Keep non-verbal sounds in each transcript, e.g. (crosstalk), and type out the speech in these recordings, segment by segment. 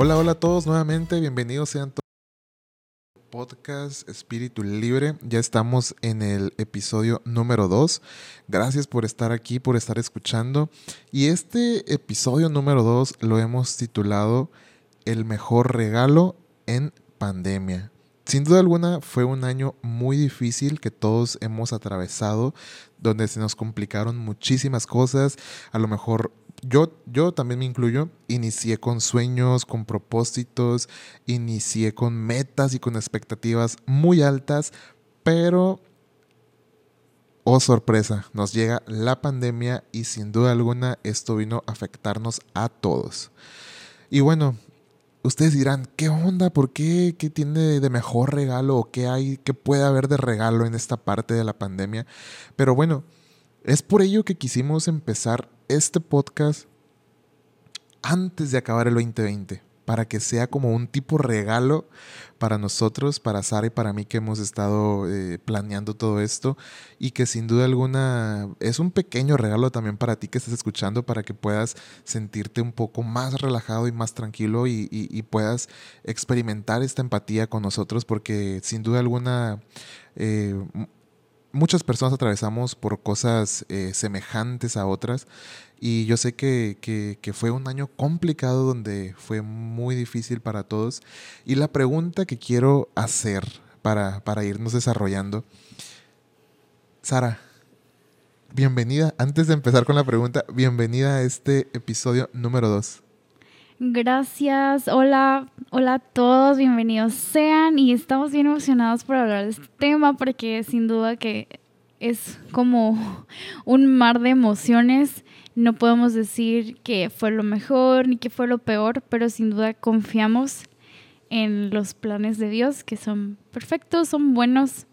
Hola, hola a todos nuevamente, bienvenidos sean todos podcast Espíritu Libre. Ya estamos en el episodio número 2. Gracias por estar aquí, por estar escuchando. Y este episodio número 2 lo hemos titulado El mejor regalo en pandemia. Sin duda alguna fue un año muy difícil que todos hemos atravesado, donde se nos complicaron muchísimas cosas. A lo mejor yo, yo también me incluyo, inicié con sueños, con propósitos, inicié con metas y con expectativas muy altas, pero, oh sorpresa, nos llega la pandemia y sin duda alguna esto vino a afectarnos a todos. Y bueno, ustedes dirán, ¿qué onda? ¿Por qué? ¿Qué tiene de mejor regalo? ¿O qué hay? ¿Qué puede haber de regalo en esta parte de la pandemia? Pero bueno, es por ello que quisimos empezar este podcast antes de acabar el 2020, para que sea como un tipo regalo para nosotros, para Sara y para mí que hemos estado eh, planeando todo esto y que sin duda alguna es un pequeño regalo también para ti que estás escuchando para que puedas sentirte un poco más relajado y más tranquilo y, puedas experimentar esta empatía con nosotros porque sin duda alguna... Eh, muchas personas atravesamos por cosas eh, semejantes a otras y yo sé que, fue un año complicado donde fue muy difícil para todos. Y la pregunta que quiero hacer para, para irnos desarrollando, Sara, bienvenida, antes de empezar con la pregunta, bienvenida a este episodio número 2. Gracias, hola, hola a todos, bienvenidos sean. Y estamos bien emocionados por hablar de este tema porque sin duda que es como un mar de emociones. No podemos decir que fue lo mejor ni que fue lo peor, pero sin duda confiamos en los planes de Dios, que son perfectos, son buenos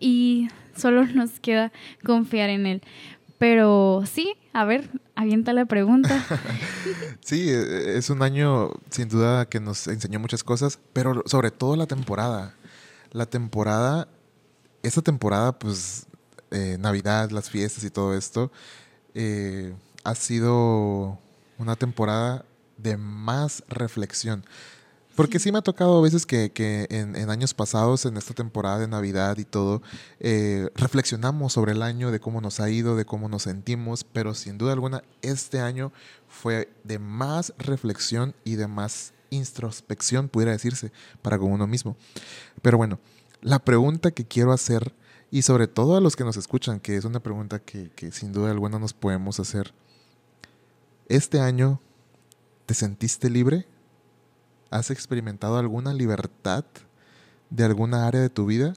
y solo nos queda confiar en Él. Pero sí, a ver, avienta la pregunta. (laughs) sí, e, es un año sin duda que nos enseñó muchas cosas, pero sobre todo la temporada. La temporada, esta temporada, pues, eh, Navidad, las fiestas y todo esto, eh, ha sido una temporada de más reflexión. Porque sí. me ha tocado a veces que, en, años pasados, en esta temporada de Navidad y todo, eh, reflexionamos sobre el año, de cómo nos ha ido, de cómo nos sentimos, pero sin duda alguna este año fue de más reflexión y de más introspección, pudiera decirse, para con uno mismo. Pero bueno, la pregunta que quiero hacer y sobre todo a los que nos escuchan, que es una pregunta que, sin duda alguna nos podemos hacer. ¿Este año te sentiste libre? ¿Has experimentado alguna libertad de alguna área de tu vida?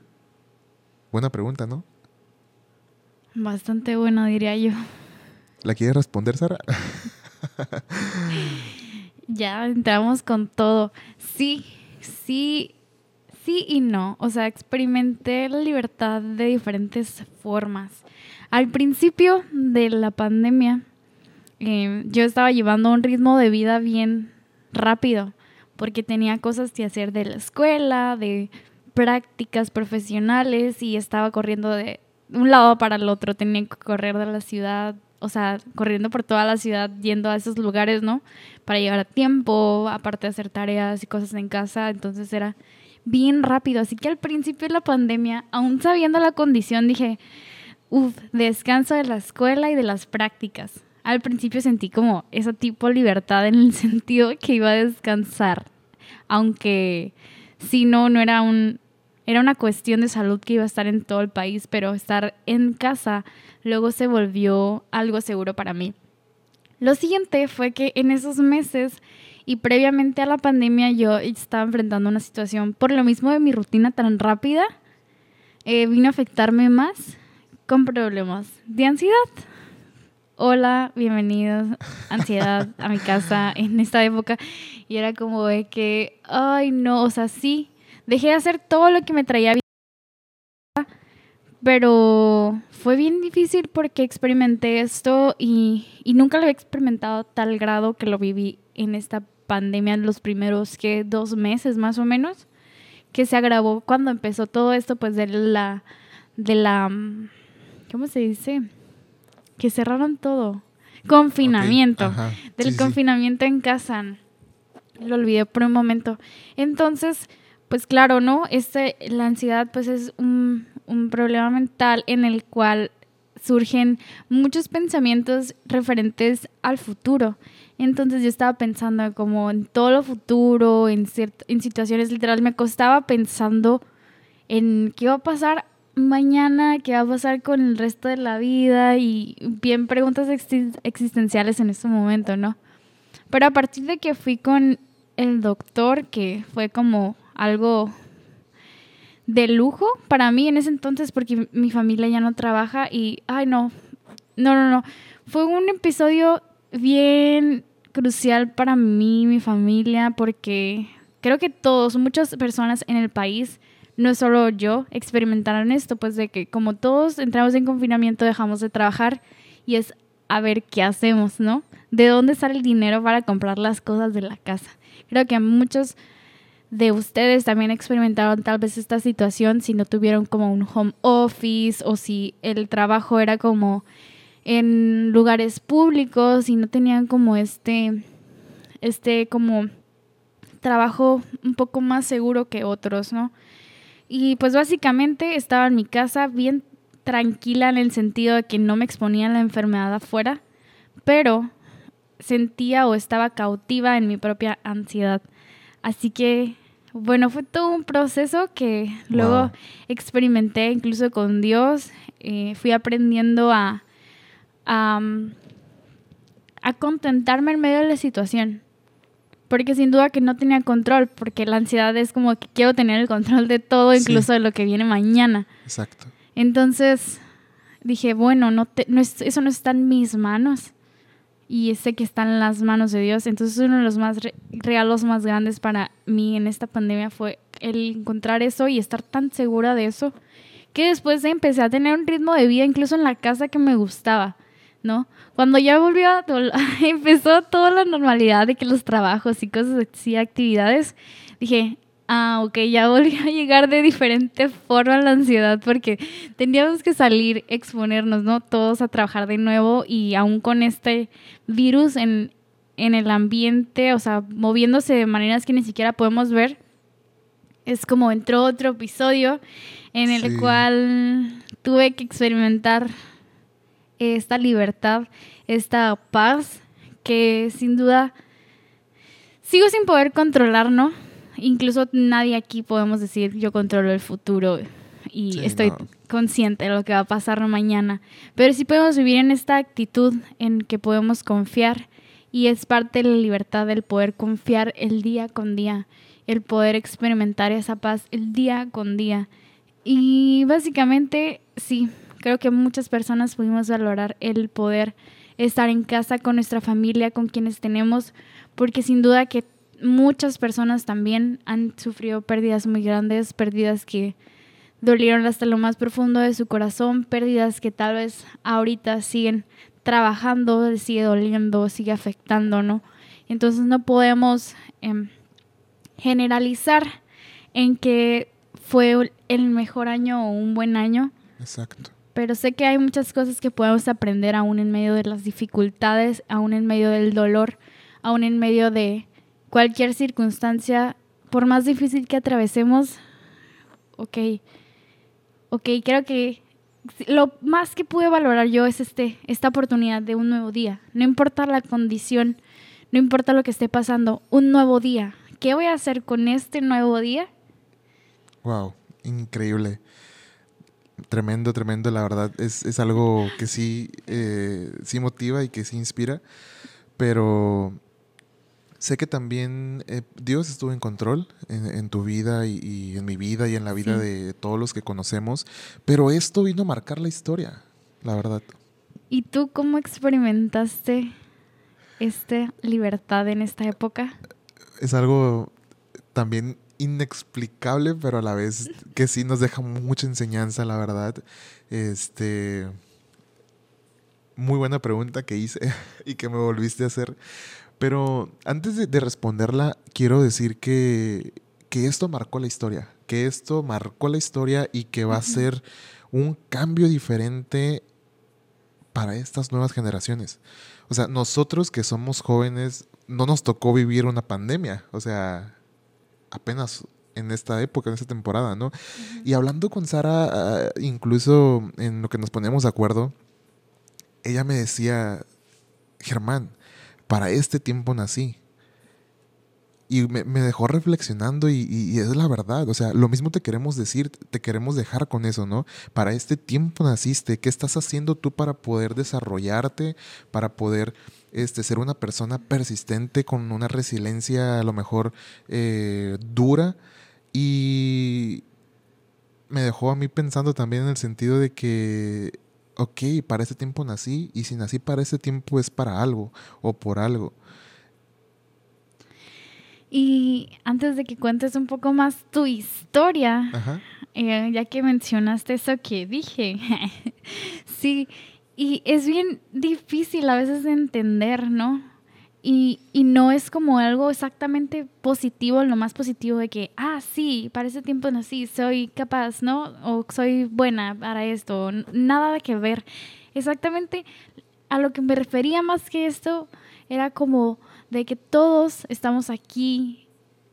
Buena pregunta, ¿no? Bastante buena, diría yo. ¿La quieres responder, Sara? (laughs) ya entramos con todo. Sí, sí, sí y no. O sea, experimenté la libertad de diferentes formas. Al principio de la pandemia, eh, yo estaba llevando un ritmo de vida bien rápido, porque tenía cosas que hacer de la escuela, de prácticas profesionales y estaba corriendo de un lado para el otro, tenía que correr de la ciudad, o sea, corriendo por toda la ciudad, yendo a esos lugares, ¿no? Para llegar a tiempo, aparte de hacer tareas y cosas en casa, entonces era bien rápido. Así que al principio de la pandemia, aún sabiendo la condición, dije, uff, descanso de la escuela y de las prácticas. Al principio sentí como ese tipo de libertad en el (laughs) sentido que iba a descansar, aunque si no, no era un... Era una cuestión de salud que iba a estar en todo el país, pero estar en casa luego se volvió algo seguro para mí. Lo siguiente fue que en esos meses y previamente a la pandemia yo estaba enfrentando una situación, por lo mismo de mi rutina tan rápida, eh, vino a afectarme más con problemas de ansiedad. Hola, bienvenidos, ansiedad a mi casa en esta época. Y era como de que, ay no, o sea, sí, dejé de hacer todo lo que me traía bien, pero fue bien difícil porque experimenté esto y, y nunca lo había experimentado a tal grado que lo viví en esta pandemia en los primeros que dos meses más o menos que se agravó cuando empezó todo esto pues de la de la cómo se dice que cerraron todo confinamiento del confinamiento en casa lo olvidé por un momento. Entonces, pues claro, ¿no? Este, la ansiedad pues es un, un problema mental en el cual surgen muchos pensamientos referentes al futuro. Entonces yo estaba pensando como en todo lo futuro, en, en situaciones literal, me costaba pensando en qué va a pasar mañana, qué va a pasar con el resto de la vida y bien preguntas existenciales en ese momento, ¿no? Pero a partir de que fui con el doctor, que fue como algo de lujo para mí en ese entonces porque mi familia ya no trabaja y, ay no, no, no, no, fue un episodio bien crucial para mí, mi familia, porque creo que todos, muchas personas en el país, no solo yo, experimentaron esto, pues de que como todos entramos en confinamiento, dejamos de trabajar y es a ver qué hacemos, ¿no? ¿De dónde sale el dinero para comprar las cosas de la casa? Creo que muchos de ustedes también experimentaron tal vez esta situación si no tuvieron como un home office o si el trabajo era como en lugares públicos y no tenían como este este como trabajo un poco más seguro que otros, ¿no? Y pues básicamente estaba en mi casa bien tranquila en el sentido de que no me exponía a la enfermedad afuera, pero sentía o estaba cautiva en mi propia ansiedad. Así que bueno, fue todo un proceso que luego experimenté incluso con Dios. Eh, fui aprendiendo a, a, a, contentarme en medio de la situación. Porque sin duda que no tenía control, porque la ansiedad es como que quiero tener el control de todo, incluso de lo que viene mañana. Exacto. Entonces dije, bueno, no, no eso no está en mis manos y sé que están en las manos de Dios. Entonces uno de los más regalos más grandes para mí en esta pandemia fue el encontrar eso y estar tan segura de eso que después empecé a tener un ritmo de vida incluso en la casa que me gustaba, ¿no? Cuando ya volvió a (laughs) empezó toda la normalidad de que los trabajos y cosas así, actividades, dije, Ah, ok, ya volvió a llegar de diferente forma la ansiedad porque teníamos que salir, exponernos, ¿no? Todos a trabajar de nuevo y aún con este virus en, en el ambiente, o sea, moviéndose de maneras que ni siquiera podemos ver, es como entró otro episodio en el cual tuve que experimentar esta libertad, esta paz que sin duda sigo sin poder controlar, ¿no? incluso nadie aquí podemos decir yo controlo el futuro y estoy consciente de lo que va a pasar mañana. Pero sí podemos vivir en esta actitud en que podemos confiar y es parte de la libertad el poder confiar el día con día, el poder experimentar esa paz el día con día. Y básicamente sí, creo que muchas personas pudimos valorar el poder estar en casa con nuestra familia, con quienes tenemos, porque sin duda que muchas personas también han sufrido pérdidas muy grandes, pérdidas que dolieron hasta lo más profundo de su corazón, pérdidas que tal vez ahorita siguen trabajando, sigue doliendo, sigue afectando, ¿no? Entonces no podemos em, generalizar en que fue el mejor año o un buen año. Exacto. Pero sé que hay muchas cosas que podemos aprender aún en medio de las dificultades, aún en medio del dolor, aún en medio de, cualquier circunstancia, por más difícil que atravesemos, ok, ok, creo que lo más que pude valorar yo es este, esta oportunidad de un nuevo día. No importa la condición, no importa lo que esté pasando, un nuevo día. ¿Qué voy a hacer con este nuevo día? Wow, increíble. Tremendo, tremendo, la verdad. Es, es algo que sí, eh, sí motiva y que sí inspira. Pero Sé que también eh, Dios estuvo en control en, tu vida y, en mi vida y en la vida de todos los que conocemos, pero esto vino a marcar la historia, la verdad. ¿Y tú cómo experimentaste esta libertad en esta época? Es algo también inexplicable, pero a la vez que sí nos deja mucha enseñanza, la verdad. Este muy buena pregunta que hice (laughs) y que me volviste a hacer. Pero antes de, responderla, quiero decir que, esto marcó la historia, que esto marcó la historia y que va a ser un cambio diferente para estas nuevas generaciones. O sea, nosotros que somos jóvenes, no nos tocó vivir una pandemia. O sea, apenas en esta época, en esta temporada, ¿no? Y hablando con Sara, ah, incluso en lo que nos ponemos de acuerdo, ella me decía, Germán, para este tiempo nací. Y me, dejó reflexionando y, es la verdad. O sea, lo mismo te queremos decir, te queremos dejar con eso, ¿no? Para este tiempo naciste. ¿Qué estás haciendo tú para poder desarrollarte, para poder este, ser una persona persistente con una resiliencia a lo mejor eh, dura? Y me dejó a mí pensando también en el sentido de que, ok, para este tiempo nací y si nací para ese tiempo es para algo o por algo. Y antes de que cuentes un poco más tu historia, eh, ya que mencionaste eso que dije, (laughs) sí, y es bien difícil a veces de entender, ¿no? Y, y, no es como algo exactamente positivo, lo más positivo de que, ah, sí, para ese tiempo nací, soy capaz, ¿no? O soy buena para esto, nada de que ver. Exactamente a lo que me refería más que esto era como de que todos estamos aquí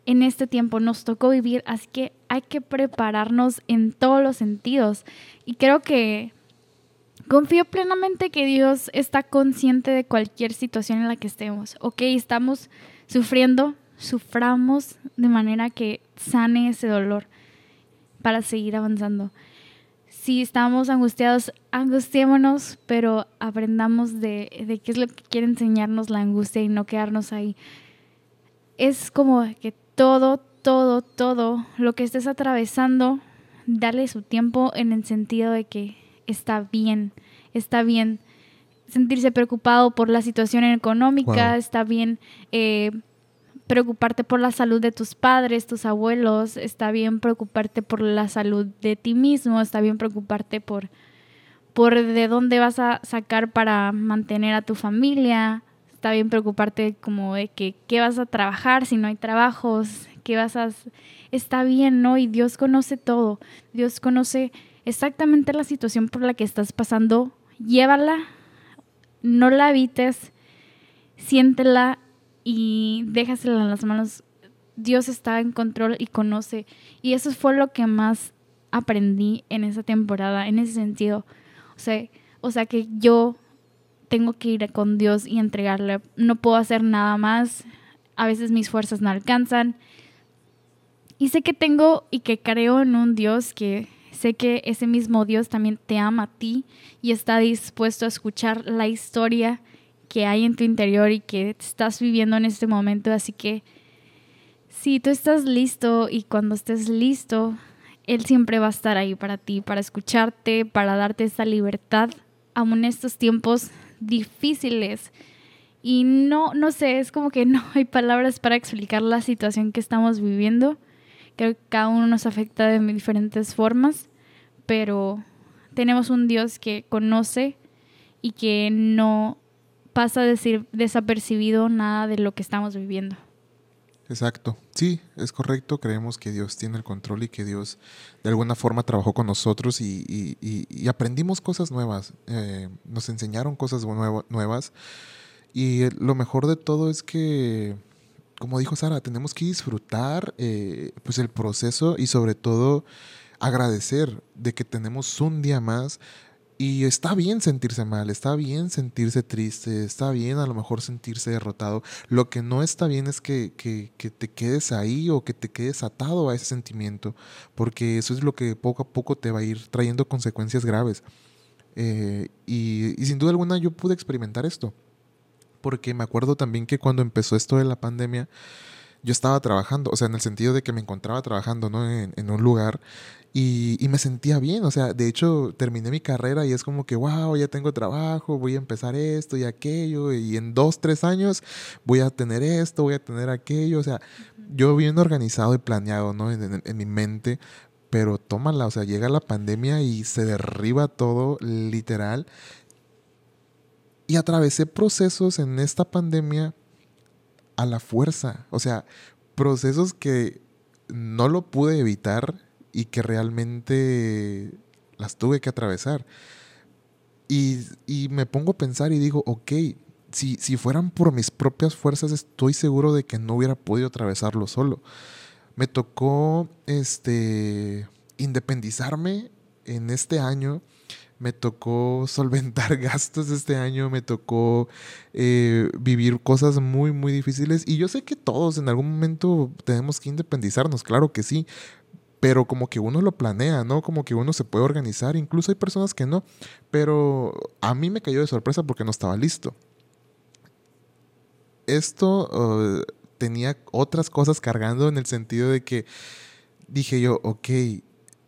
en este tiempo, nos tocó vivir, así que hay que prepararnos en todos los sentidos. Y creo que confío plenamente que Dios está consciente de cualquier situación en la que estemos. Ok, estamos sufriendo, suframos de manera que sane ese dolor para seguir avanzando. Si estamos angustiados, angustiémonos, pero aprendamos de, de qué es lo que quiere enseñarnos la angustia y no quedarnos ahí. Es como que todo, todo, todo lo que estés atravesando, darle su tiempo en el sentido de que está bien, está bien sentirse preocupado por la situación económica, está bien eh, preocuparte por la salud de tus padres, tus abuelos, está bien preocuparte por la salud de ti mismo, está bien preocuparte por, por de dónde vas a sacar para mantener a tu familia, está bien preocuparte como de que qué vas a trabajar si no hay trabajos, qué vas a... Está bien, ¿no? Y Dios conoce todo, Dios conoce exactamente la situación por la que estás pasando, llévala, no la evites, siéntela y déjasela en las manos. Dios está en control y conoce. Y eso fue lo que más aprendí en esa temporada, en ese sentido. O sea, o sea que yo tengo que ir con Dios y entregarle. No puedo hacer nada más. A veces mis fuerzas no alcanzan. Y sé que tengo y que creo en un Dios que sé que ese mismo Dios también te ama a ti y está dispuesto a escuchar la historia que hay en tu interior y que estás viviendo en este momento. Así que si tú estás listo y cuando estés listo, Él siempre va a estar ahí para ti, para escucharte, para darte esa libertad, aún en estos tiempos difíciles. Y no, no sé, es como que no hay palabras para explicar la situación que estamos viviendo. Creo que cada uno nos afecta de diferentes formas, pero tenemos un Dios que conoce y que no pasa decir desapercibido nada de lo que estamos viviendo. Exacto, sí, es correcto, creemos que Dios tiene el control y que Dios de alguna forma trabajó con nosotros y, aprendimos cosas nuevas, eh, nos enseñaron cosas nuevas. Y lo mejor de todo es que, como dijo Sara, tenemos que disfrutar eh, pues el proceso y sobre todo agradecer de que tenemos un día más y está bien sentirse mal, está bien sentirse triste, está bien a lo mejor sentirse derrotado. Lo que no está bien es que, te quedes ahí o que te quedes atado a ese sentimiento, porque eso es lo que poco a poco te va a ir trayendo consecuencias graves. Eh, y, y sin duda alguna yo pude experimentar esto, porque me acuerdo también que cuando empezó esto de la pandemia, yo estaba trabajando, o sea, en el sentido de que me encontraba trabajando ¿no? en, en un lugar y, y, me sentía bien, o sea, de hecho terminé mi carrera y es como que, wow, ya tengo trabajo, voy a empezar esto y aquello, y en dos, tres años voy a tener esto, voy a tener aquello, o sea, yo bien organizado y planeado, ¿no? En, en mi mente, pero tómala, o sea, llega la pandemia y se derriba todo, literal. Y atravesé procesos en esta pandemia a la fuerza, o sea, procesos que no lo pude evitar y que realmente las tuve que atravesar. Y, me pongo a pensar y digo, ok, si, si fueran por mis propias fuerzas, estoy seguro de que no hubiera podido atravesarlo solo. Me tocó este, independizarme en este año me tocó solventar (laughs) gastos este año, me tocó eh, vivir cosas muy, muy difíciles. Y yo sé que todos en algún momento tenemos que independizarnos, claro que sí. Pero como que uno lo planea, ¿no? Como que uno se puede organizar. Incluso hay personas que no. Pero a mí me cayó de sorpresa porque no estaba listo. Esto uh, tenía otras cosas cargando en el sentido de que dije yo, ok,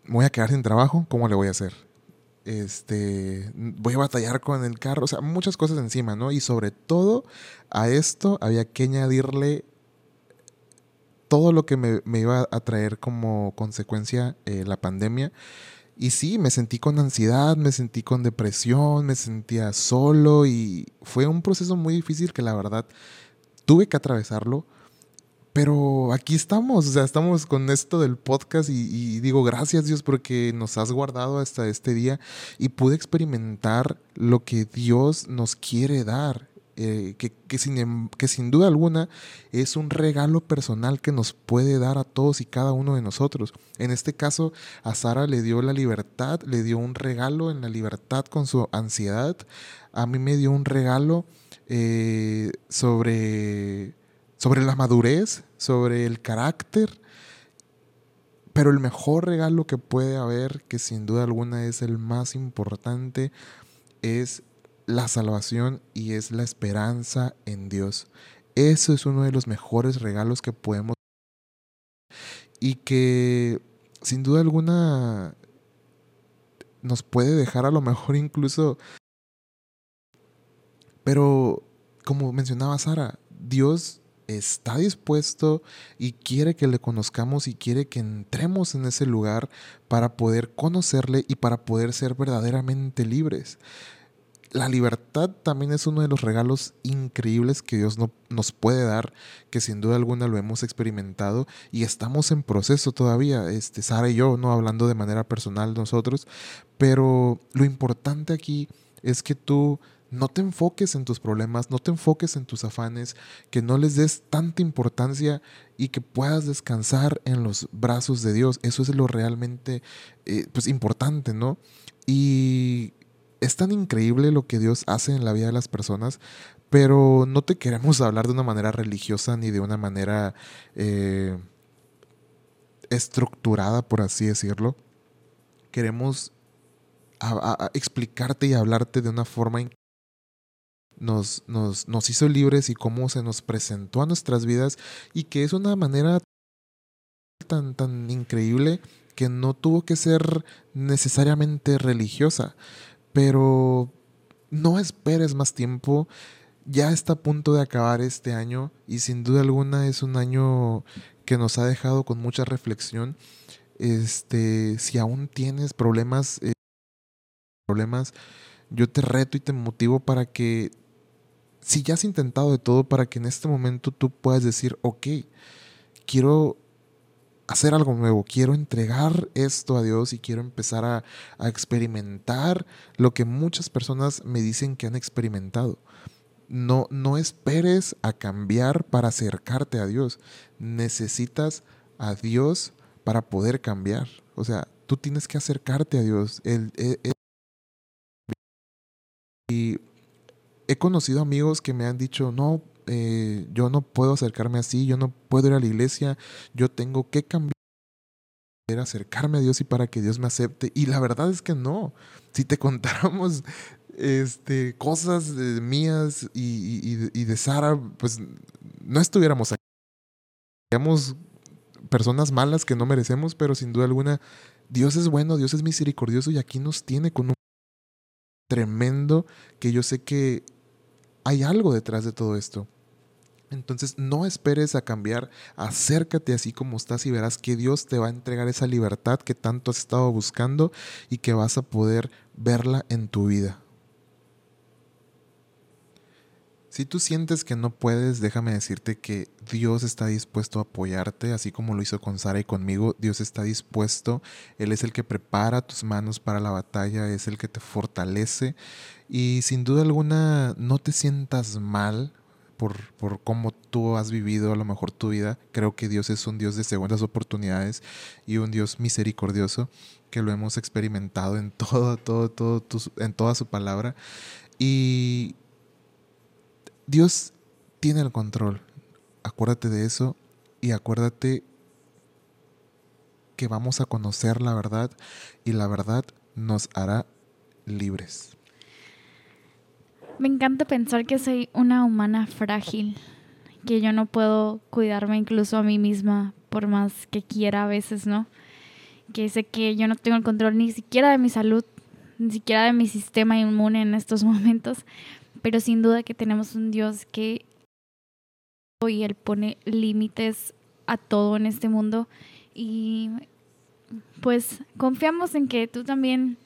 voy a quedar sin trabajo, ¿cómo le voy a hacer? Este, voy a batallar con el carro, o sea, muchas cosas encima, ¿no? Y sobre todo a esto había que añadirle todo lo que me, iba a traer como consecuencia eh, la pandemia. Y sí, me sentí con ansiedad, me sentí con depresión, me sentía solo y fue un proceso muy difícil que la verdad tuve que atravesarlo pero aquí estamos, o sea, estamos con esto del podcast y, digo gracias Dios porque nos has guardado hasta este día y pude experimentar lo que Dios nos quiere dar. Eh, que, que, sin, em, que sin duda alguna es un regalo personal que nos puede dar a todos y cada uno de nosotros. En este caso, a Sara le dio la libertad, le dio un regalo en la libertad con su ansiedad. A mí me dio un regalo eh, sobre sobre la madurez, sobre el carácter. Pero el mejor regalo que puede haber, que sin duda alguna es el más importante, es la salvación y es la esperanza en Dios. Eso es uno de los mejores regalos que podemos y que sin duda alguna nos puede dejar a lo mejor incluso pero como mencionaba Sara, Dios está dispuesto y quiere que le conozcamos y quiere que entremos en ese lugar para poder conocerle y para poder ser verdaderamente libres. La libertad también es uno de los regalos increíbles que Dios no, nos puede dar, que sin duda alguna lo hemos experimentado y estamos en proceso todavía, este, Sara y yo, no hablando de manera personal nosotros, pero lo importante aquí es que tú no te enfoques en tus problemas, no te enfoques en tus afanes, que no les des tanta importancia y que puedas descansar en los brazos de Dios. Eso es lo realmente eh, pues, importante, ¿no? Y es tan increíble lo que Dios hace en la vida de las personas, pero no te queremos hablar de una manera religiosa ni de una manera eh, estructurada, por así decirlo. Queremos explicarte y hablarte de una forma nos, nos, nos hizo libres y cómo se nos presentó a nuestras vidas y que es una manera tan, tan increíble que no tuvo que ser necesariamente religiosa, pero no esperes más tiempo, ya está a punto de acabar este año y sin duda alguna es un año que nos ha dejado con mucha reflexión. Este, si aún tienes problemas, eh, problemas, yo te reto y te motivo para que si ya has intentado de todo para que en este momento tú puedas decir, ok, quiero hacer algo nuevo, quiero entregar esto a Dios y quiero empezar a, experimentar lo que muchas personas me dicen que han experimentado. No, no esperes a cambiar para acercarte a Dios. Necesitas a Dios para poder cambiar. O sea, tú tienes que acercarte a Dios. y he conocido amigos que me han dicho, no, eh, yo no puedo acercarme así, yo no puedo ir a la iglesia, yo tengo que cambiar acercarme a Dios y para que Dios me acepte. Y la verdad es que no. Si te (laughs) contáramos este, cosas mías y, de Sara, pues no estuviéramos aquí. Seríamos personas malas que no merecemos, pero sin duda alguna, Dios es bueno, Dios es misericordioso y aquí nos tiene con un tremendo que yo sé que hay algo detrás de todo esto. Entonces no esperes a cambiar, acércate así como estás y verás que Dios te va a entregar esa libertad que tanto has estado buscando y que vas a poder verla en tu vida. Si tú sientes que no puedes, déjame decirte que Dios está dispuesto a apoyarte, así como lo hizo con Sara y conmigo. Dios está dispuesto. Él es el que prepara tus manos para la batalla, es el que te fortalece. Y sin duda alguna, no te sientas mal por, por cómo tú has vivido a lo mejor tu vida. Creo que Dios es un Dios de segundas oportunidades y un Dios misericordioso que lo hemos experimentado en (laughs) todo, todo, todo, en toda su palabra. Y Dios tiene el control. Acuérdate de eso y acuérdate que vamos a conocer la verdad y la verdad nos hará libres. Me encanta pensar que soy una humana frágil, que yo no puedo cuidarme incluso a mí misma por más que quiera a veces, ¿no? Que sé que yo no tengo el control ni siquiera de mi salud, ni siquiera de mi sistema inmune en estos (laughs) momentos, pero sin duda que tenemos un Dios que y Él pone límites a todo en este mundo y pues confiamos en que tú también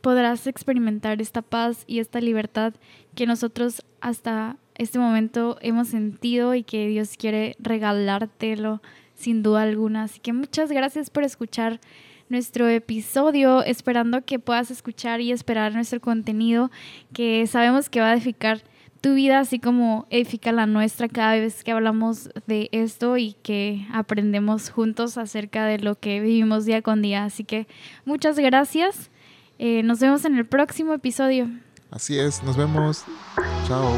podrás experimentar esta paz y esta libertad que nosotros hasta este momento hemos sentido y que Dios quiere regalártelo sin duda alguna. Así que muchas gracias por escuchar nuestro episodio, esperando que puedas escuchar y esperar nuestro contenido, que sabemos que va a edificar tu vida, así como edifica la nuestra cada vez que hablamos de esto y que aprendemos juntos acerca de lo que vivimos día con día. Así que muchas gracias. Eh, nos vemos en el próximo episodio. Así es, nos vemos. Chao.